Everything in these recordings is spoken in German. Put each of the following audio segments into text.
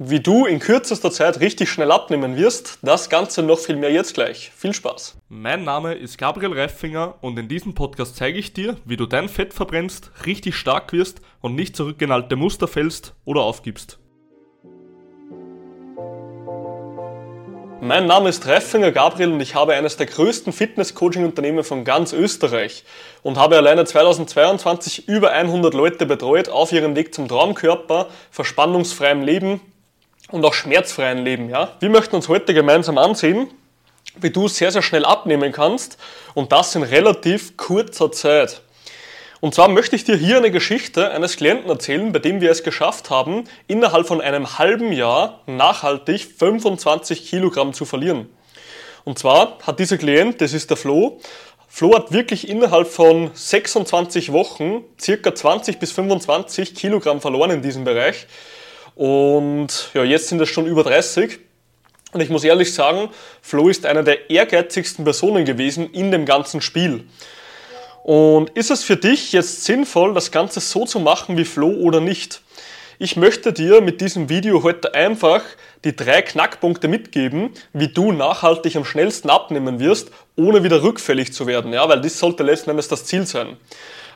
Wie du in kürzester Zeit richtig schnell abnehmen wirst, das Ganze noch viel mehr jetzt gleich. Viel Spaß! Mein Name ist Gabriel Reifinger und in diesem Podcast zeige ich dir, wie du dein Fett verbrennst, richtig stark wirst und nicht zurück in alte Muster fällst oder aufgibst. Mein Name ist Reifinger Gabriel und ich habe eines der größten Fitness-Coaching-Unternehmen von ganz Österreich und habe alleine 2022 über 100 Leute betreut auf ihrem Weg zum Traumkörper, verspannungsfreiem Leben und auch schmerzfreien Leben. Ja? Wir möchten uns heute gemeinsam ansehen, wie du sehr, sehr schnell abnehmen kannst und das in relativ kurzer Zeit. Und zwar möchte ich dir hier eine Geschichte eines Klienten erzählen, bei dem wir es geschafft haben, innerhalb von einem halben Jahr nachhaltig 25 Kilogramm zu verlieren. Und zwar hat dieser Klient, das ist der Flo, Flo hat wirklich innerhalb von 26 Wochen circa 20 bis 25 Kilogramm verloren in diesem Bereich. Und ja, jetzt sind es schon über 30. Und ich muss ehrlich sagen, Flo ist einer der ehrgeizigsten Personen gewesen in dem ganzen Spiel. Und ist es für dich jetzt sinnvoll, das Ganze so zu machen wie Flo oder nicht? Ich möchte dir mit diesem Video heute einfach die drei Knackpunkte mitgeben, wie du nachhaltig am schnellsten abnehmen wirst, ohne wieder rückfällig zu werden. Ja, weil das sollte letzten Endes das Ziel sein.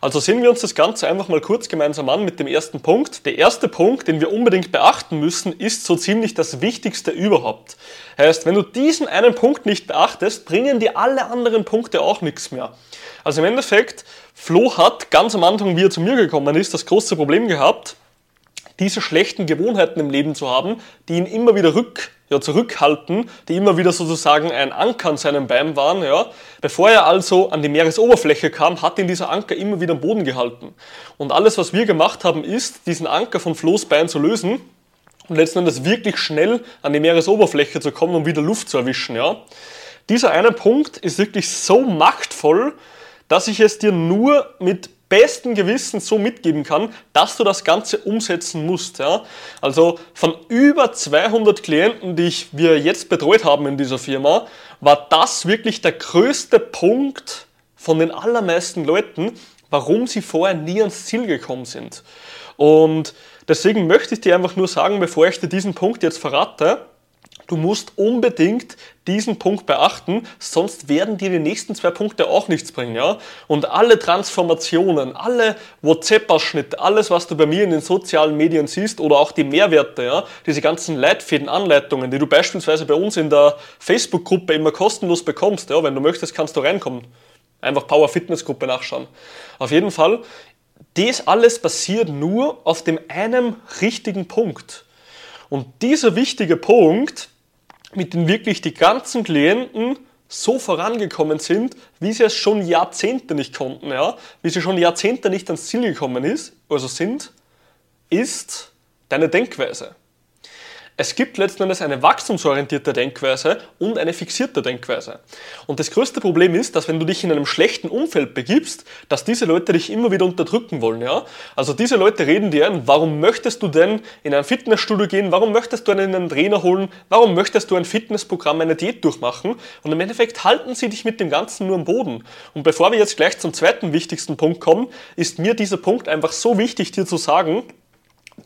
Also sehen wir uns das Ganze einfach mal kurz gemeinsam an mit dem ersten Punkt. Der erste Punkt, den wir unbedingt beachten müssen, ist so ziemlich das Wichtigste überhaupt. Heißt, wenn du diesen einen Punkt nicht beachtest, bringen dir alle anderen Punkte auch nichts mehr. Also im Endeffekt, Flo hat ganz am Anfang, wie er zu mir gekommen ist, das große Problem gehabt, diese schlechten Gewohnheiten im Leben zu haben, die ihn immer wieder rück, ja, zurückhalten, die immer wieder sozusagen ein Anker an seinem Bein waren. Ja. Bevor er also an die Meeresoberfläche kam, hat ihn dieser Anker immer wieder am Boden gehalten. Und alles, was wir gemacht haben, ist, diesen Anker von Flo's Bein zu lösen und letzten Endes wirklich schnell an die Meeresoberfläche zu kommen, um wieder Luft zu erwischen. Ja. Dieser eine Punkt ist wirklich so machtvoll, dass ich es dir nur mit besten Gewissen so mitgeben kann, dass du das Ganze umsetzen musst. Ja? Also von über 200 Klienten, die ich, wir jetzt betreut haben in dieser Firma, war das wirklich der größte Punkt von den allermeisten Leuten, warum sie vorher nie ans Ziel gekommen sind. Und deswegen möchte ich dir einfach nur sagen, bevor ich dir diesen Punkt jetzt verrate, Du musst unbedingt diesen Punkt beachten, sonst werden dir die nächsten zwei Punkte auch nichts bringen. Ja? Und alle Transformationen, alle WhatsApp-Ausschnitte, alles, was du bei mir in den sozialen Medien siehst oder auch die Mehrwerte, ja? diese ganzen Leitfäden, Anleitungen, die du beispielsweise bei uns in der Facebook-Gruppe immer kostenlos bekommst. Ja? Wenn du möchtest, kannst du reinkommen. Einfach Power Fitness Gruppe nachschauen. Auf jeden Fall, das alles basiert nur auf dem einen richtigen Punkt. Und dieser wichtige Punkt, mit dem wirklich die ganzen Klienten so vorangekommen sind, wie sie es schon Jahrzehnte nicht konnten, ja, wie sie schon Jahrzehnte nicht ans Ziel gekommen ist, also sind, ist deine Denkweise. Es gibt letzten Endes eine wachstumsorientierte Denkweise und eine fixierte Denkweise. Und das größte Problem ist, dass wenn du dich in einem schlechten Umfeld begibst, dass diese Leute dich immer wieder unterdrücken wollen. Ja? Also diese Leute reden dir ein, warum möchtest du denn in ein Fitnessstudio gehen, warum möchtest du einen Trainer holen, warum möchtest du ein Fitnessprogramm, eine Diät durchmachen und im Endeffekt halten sie dich mit dem Ganzen nur am Boden. Und bevor wir jetzt gleich zum zweiten wichtigsten Punkt kommen, ist mir dieser Punkt einfach so wichtig dir zu sagen,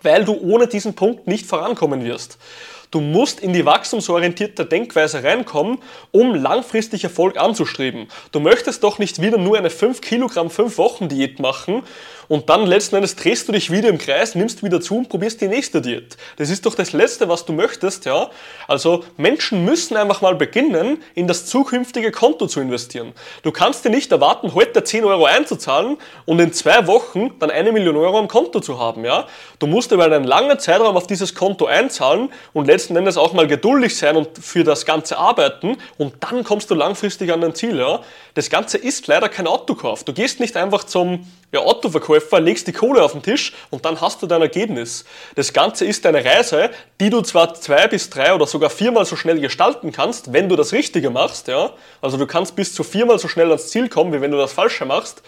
weil du ohne diesen Punkt nicht vorankommen wirst. Du musst in die wachstumsorientierte Denkweise reinkommen, um langfristig Erfolg anzustreben. Du möchtest doch nicht wieder nur eine 5 Kilogramm 5 Wochen Diät machen und dann letzten Endes drehst du dich wieder im Kreis, nimmst wieder zu und probierst die nächste Diät. Das ist doch das Letzte, was du möchtest, ja. Also Menschen müssen einfach mal beginnen, in das zukünftige Konto zu investieren. Du kannst dir nicht erwarten, heute 10 Euro einzuzahlen und in zwei Wochen dann eine Million Euro am Konto zu haben, ja. Du musst über einen langen Zeitraum auf dieses Konto einzahlen und letzten Endes auch mal geduldig sein und für das Ganze arbeiten und dann kommst du langfristig an dein Ziel, ja. Das Ganze ist leider kein Autokauf. Du gehst nicht einfach zum ja, Autoverkäufer, legst die Kohle auf den Tisch und dann hast du dein Ergebnis. Das Ganze ist eine Reise, die du zwar zwei bis drei oder sogar viermal so schnell gestalten kannst, wenn du das Richtige machst, ja. Also du kannst bis zu viermal so schnell ans Ziel kommen, wie wenn du das Falsche machst.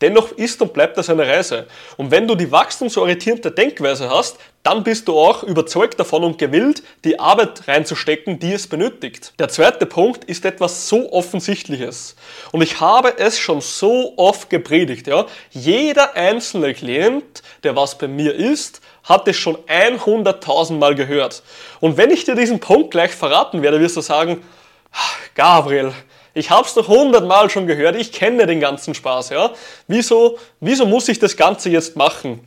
Dennoch ist und bleibt das eine Reise. Und wenn du die wachstumsorientierte Denkweise hast, dann bist du auch überzeugt davon und gewillt, die Arbeit reinzustecken, die es benötigt. Der zweite Punkt ist etwas so Offensichtliches. Und ich habe es schon so oft gepredigt, ja. Jeder einzelne Klient, der was bei mir ist, hat es schon 100.000 Mal gehört. Und wenn ich dir diesen Punkt gleich verraten werde, wirst du sagen, Gabriel, ich hab's doch hundertmal schon gehört, ich kenne den ganzen Spaß, ja. Wieso, wieso muss ich das Ganze jetzt machen?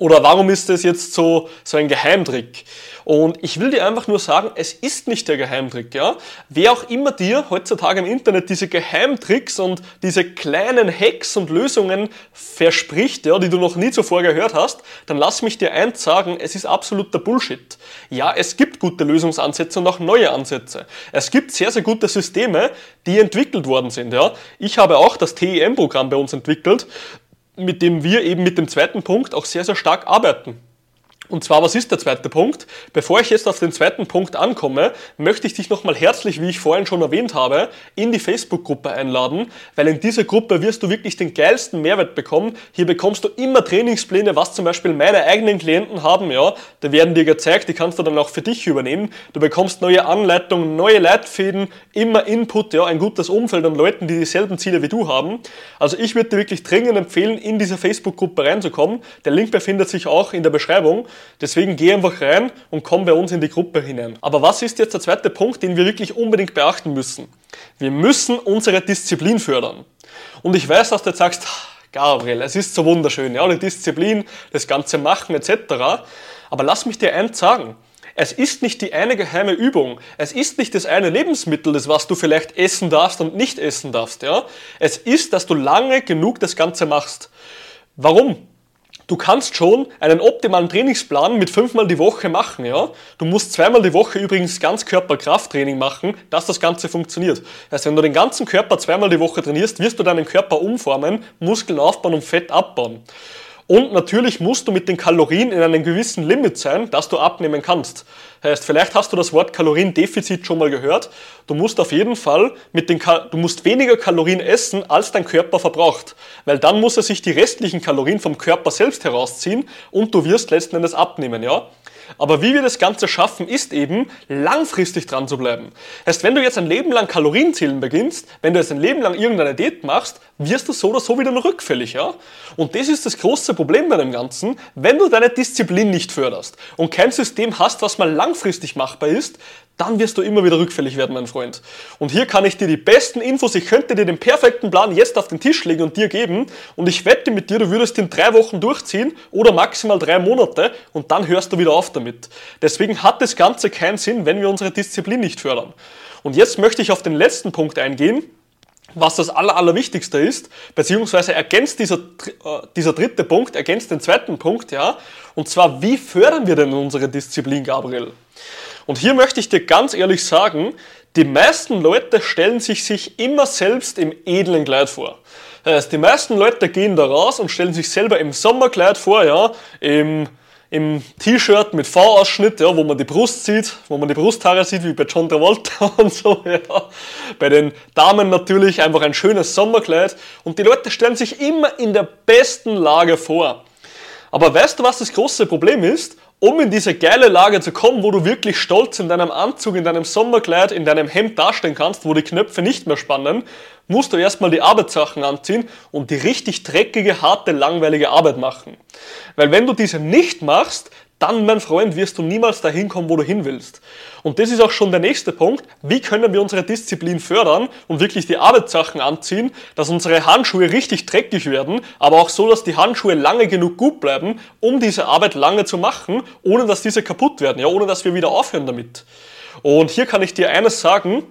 Oder warum ist das jetzt so, so ein Geheimtrick? Und ich will dir einfach nur sagen, es ist nicht der Geheimtrick, ja. Wer auch immer dir heutzutage im Internet diese Geheimtricks und diese kleinen Hacks und Lösungen verspricht, ja, die du noch nie zuvor gehört hast, dann lass mich dir eins sagen, es ist absoluter Bullshit. Ja, es gibt gute Lösungsansätze und auch neue Ansätze. Es gibt sehr, sehr gute Systeme, die entwickelt worden sind, ja. Ich habe auch das TEM-Programm bei uns entwickelt mit dem wir eben mit dem zweiten Punkt auch sehr, sehr stark arbeiten. Und zwar, was ist der zweite Punkt? Bevor ich jetzt auf den zweiten Punkt ankomme, möchte ich dich nochmal herzlich, wie ich vorhin schon erwähnt habe, in die Facebook-Gruppe einladen, weil in dieser Gruppe wirst du wirklich den geilsten Mehrwert bekommen. Hier bekommst du immer Trainingspläne, was zum Beispiel meine eigenen Klienten haben, ja, da werden dir gezeigt, die kannst du dann auch für dich übernehmen. Du bekommst neue Anleitungen, neue Leitfäden, immer Input, ja, ein gutes Umfeld an Leuten, die dieselben Ziele wie du haben. Also ich würde dir wirklich dringend empfehlen, in diese Facebook-Gruppe reinzukommen. Der Link befindet sich auch in der Beschreibung. Deswegen geh einfach rein und komm bei uns in die Gruppe hinein. Aber was ist jetzt der zweite Punkt, den wir wirklich unbedingt beachten müssen? Wir müssen unsere Disziplin fördern. Und ich weiß, dass du jetzt sagst, Gabriel, es ist so wunderschön, ja, die Disziplin, das ganze Machen etc. Aber lass mich dir eins sagen. Es ist nicht die eine geheime Übung. Es ist nicht das eine Lebensmittel, das was du vielleicht essen darfst und nicht essen darfst, ja. Es ist, dass du lange genug das Ganze machst. Warum? Du kannst schon einen optimalen Trainingsplan mit fünfmal die Woche machen, ja. Du musst zweimal die Woche übrigens Ganzkörper-Krafttraining machen, dass das Ganze funktioniert. Heißt, wenn du den ganzen Körper zweimal die Woche trainierst, wirst du deinen Körper umformen, Muskeln aufbauen und Fett abbauen. Und natürlich musst du mit den Kalorien in einem gewissen Limit sein, dass du abnehmen kannst. Heißt, vielleicht hast du das Wort Kaloriendefizit schon mal gehört. Du musst auf jeden Fall mit den Ka du musst weniger Kalorien essen, als dein Körper verbraucht. Weil dann muss er sich die restlichen Kalorien vom Körper selbst herausziehen und du wirst letzten Endes abnehmen, ja? Aber wie wir das Ganze schaffen, ist eben, langfristig dran zu bleiben. Heißt, wenn du jetzt ein Leben lang Kalorienzählen beginnst, wenn du jetzt ein Leben lang irgendeine Diät machst, wirst du so oder so wieder nur rückfällig, ja? Und das ist das große Problem bei dem Ganzen, wenn du deine Disziplin nicht förderst und kein System hast, was mal langfristig machbar ist, dann wirst du immer wieder rückfällig werden, mein Freund. Und hier kann ich dir die besten Infos, ich könnte dir den perfekten Plan jetzt auf den Tisch legen und dir geben und ich wette mit dir, du würdest ihn drei Wochen durchziehen oder maximal drei Monate und dann hörst du wieder auf damit. Deswegen hat das Ganze keinen Sinn, wenn wir unsere Disziplin nicht fördern. Und jetzt möchte ich auf den letzten Punkt eingehen, was das Aller, Allerwichtigste ist, beziehungsweise ergänzt dieser, äh, dieser dritte Punkt, ergänzt den zweiten Punkt, ja, und zwar, wie fördern wir denn unsere Disziplin, Gabriel? Und hier möchte ich dir ganz ehrlich sagen, die meisten Leute stellen sich sich immer selbst im edlen Kleid vor. Das heißt, die meisten Leute gehen da raus und stellen sich selber im Sommerkleid vor, ja, im, im T-Shirt mit V-Ausschnitt, ja, wo man die Brust sieht, wo man die Brusthaare sieht, wie bei John Travolta und so, ja. Bei den Damen natürlich einfach ein schönes Sommerkleid und die Leute stellen sich immer in der besten Lage vor. Aber weißt du, was das große Problem ist? Um in diese geile Lage zu kommen, wo du wirklich stolz in deinem Anzug, in deinem Sommerkleid, in deinem Hemd dastehen kannst, wo die Knöpfe nicht mehr spannen, musst du erstmal die Arbeitssachen anziehen und die richtig dreckige, harte, langweilige Arbeit machen. Weil wenn du diese nicht machst, dann, mein Freund, wirst du niemals dahin kommen, wo du hin willst. Und das ist auch schon der nächste Punkt. Wie können wir unsere Disziplin fördern und wirklich die Arbeitssachen anziehen, dass unsere Handschuhe richtig dreckig werden, aber auch so, dass die Handschuhe lange genug gut bleiben, um diese Arbeit lange zu machen, ohne dass diese kaputt werden, ja, ohne dass wir wieder aufhören damit. Und hier kann ich dir eines sagen,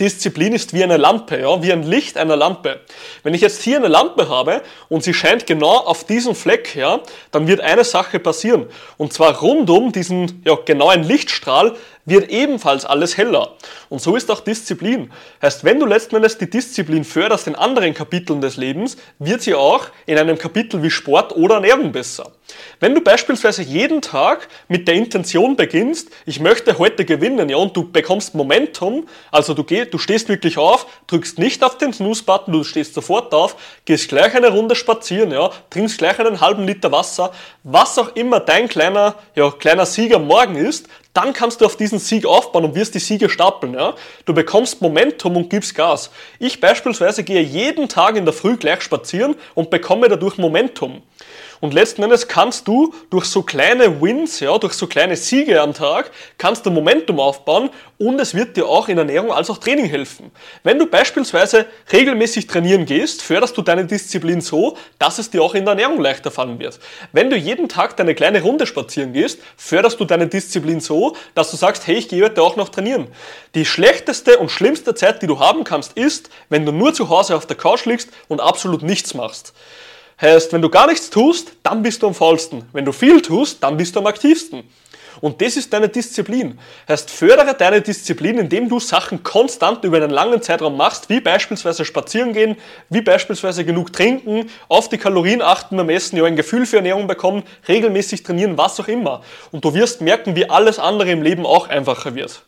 Disziplin ist wie eine Lampe, ja, wie ein Licht einer Lampe. Wenn ich jetzt hier eine Lampe habe und sie scheint genau auf diesen Fleck, ja, dann wird eine Sache passieren. Und zwar rund um diesen ja, genauen Lichtstrahl wird ebenfalls alles heller. Und so ist auch Disziplin. Heißt, wenn du letzten Endes die Disziplin förderst in anderen Kapiteln des Lebens, wird sie auch in einem Kapitel wie Sport oder Ernährung besser. Wenn du beispielsweise jeden Tag mit der Intention beginnst, ich möchte heute gewinnen, ja, und du bekommst Momentum, also du, geh, du stehst wirklich auf, drückst nicht auf den Snooze-Button, du stehst sofort auf, gehst gleich eine Runde spazieren, ja, trinkst gleich einen halben Liter Wasser, was auch immer dein kleiner, ja, kleiner Sieger morgen ist, dann kannst du auf diesen Sieg aufbauen und wirst die Siege stapeln. Ja? Du bekommst Momentum und gibst Gas. Ich beispielsweise gehe jeden Tag in der Früh gleich spazieren und bekomme dadurch Momentum. Und letzten Endes kannst du durch so kleine Wins, ja, durch so kleine Siege am Tag, kannst du Momentum aufbauen und es wird dir auch in Ernährung als auch Training helfen. Wenn du beispielsweise regelmäßig trainieren gehst, förderst du deine Disziplin so, dass es dir auch in der Ernährung leichter fallen wird. Wenn du jeden Tag deine kleine Runde spazieren gehst, förderst du deine Disziplin so, dass du sagst, hey, ich gehe heute auch noch trainieren. Die schlechteste und schlimmste Zeit, die du haben kannst, ist, wenn du nur zu Hause auf der Couch liegst und absolut nichts machst. Heißt, wenn du gar nichts tust, dann bist du am faulsten. Wenn du viel tust, dann bist du am aktivsten. Und das ist deine Disziplin. Heißt, fördere deine Disziplin, indem du Sachen konstant über einen langen Zeitraum machst, wie beispielsweise spazieren gehen, wie beispielsweise genug trinken, auf die Kalorien achten beim Essen, ja ein Gefühl für Ernährung bekommen, regelmäßig trainieren, was auch immer. Und du wirst merken, wie alles andere im Leben auch einfacher wird.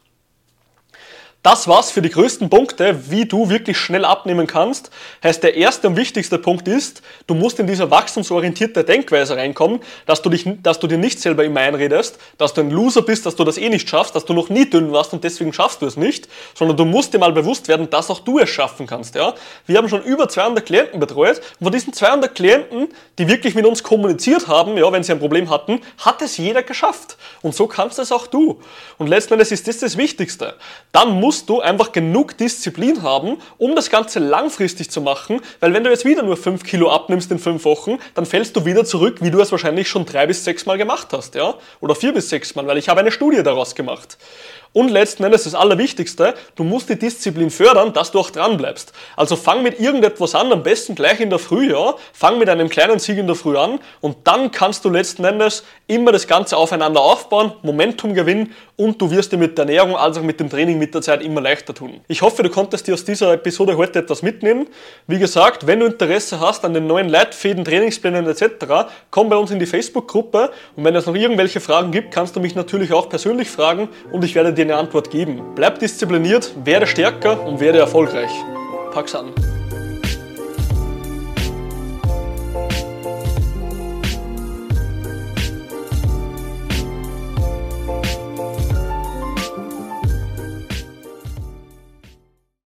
Das war's für die größten Punkte, wie du wirklich schnell abnehmen kannst. Heißt, der erste und wichtigste Punkt ist, du musst in diese wachstumsorientierte Denkweise reinkommen, dass du, dich, dass du dir nicht selber immer einredest, dass du ein Loser bist, dass du das eh nicht schaffst, dass du noch nie dünn warst und deswegen schaffst du es nicht, sondern du musst dir mal bewusst werden, dass auch du es schaffen kannst. Ja? Wir haben schon über 200 Klienten betreut und von diesen 200 Klienten, die wirklich mit uns kommuniziert haben, ja, wenn sie ein Problem hatten, hat es jeder geschafft. Und so kannst es auch du. Und letzten Endes ist das das Wichtigste. Dann musst musst du einfach genug Disziplin haben, um das Ganze langfristig zu machen, weil wenn du jetzt wieder nur 5 Kilo abnimmst in 5 Wochen, dann fällst du wieder zurück, wie du es wahrscheinlich schon drei bis sechs Mal gemacht hast, ja? Oder vier bis sechs Mal, weil ich habe eine Studie daraus gemacht. Und letzten Endes das Allerwichtigste, du musst die Disziplin fördern, dass du auch dran bleibst. Also fang mit irgendetwas an, am besten gleich in der Früh, ja. Fang mit einem kleinen Sieg in der Früh an und dann kannst du letzten Endes immer das Ganze aufeinander aufbauen, Momentum gewinnen und du wirst dir mit der Ernährung als auch mit dem Training mit der Zeit immer leichter tun. Ich hoffe, du konntest dir aus dieser Episode heute etwas mitnehmen. Wie gesagt, wenn du Interesse hast an den neuen Leitfäden, Trainingsplänen etc., komm bei uns in die Facebook-Gruppe und wenn es noch irgendwelche Fragen gibt, kannst du mich natürlich auch persönlich fragen und ich werde dir dir eine Antwort geben. Bleib diszipliniert, werde stärker und werde erfolgreich. Pack's an.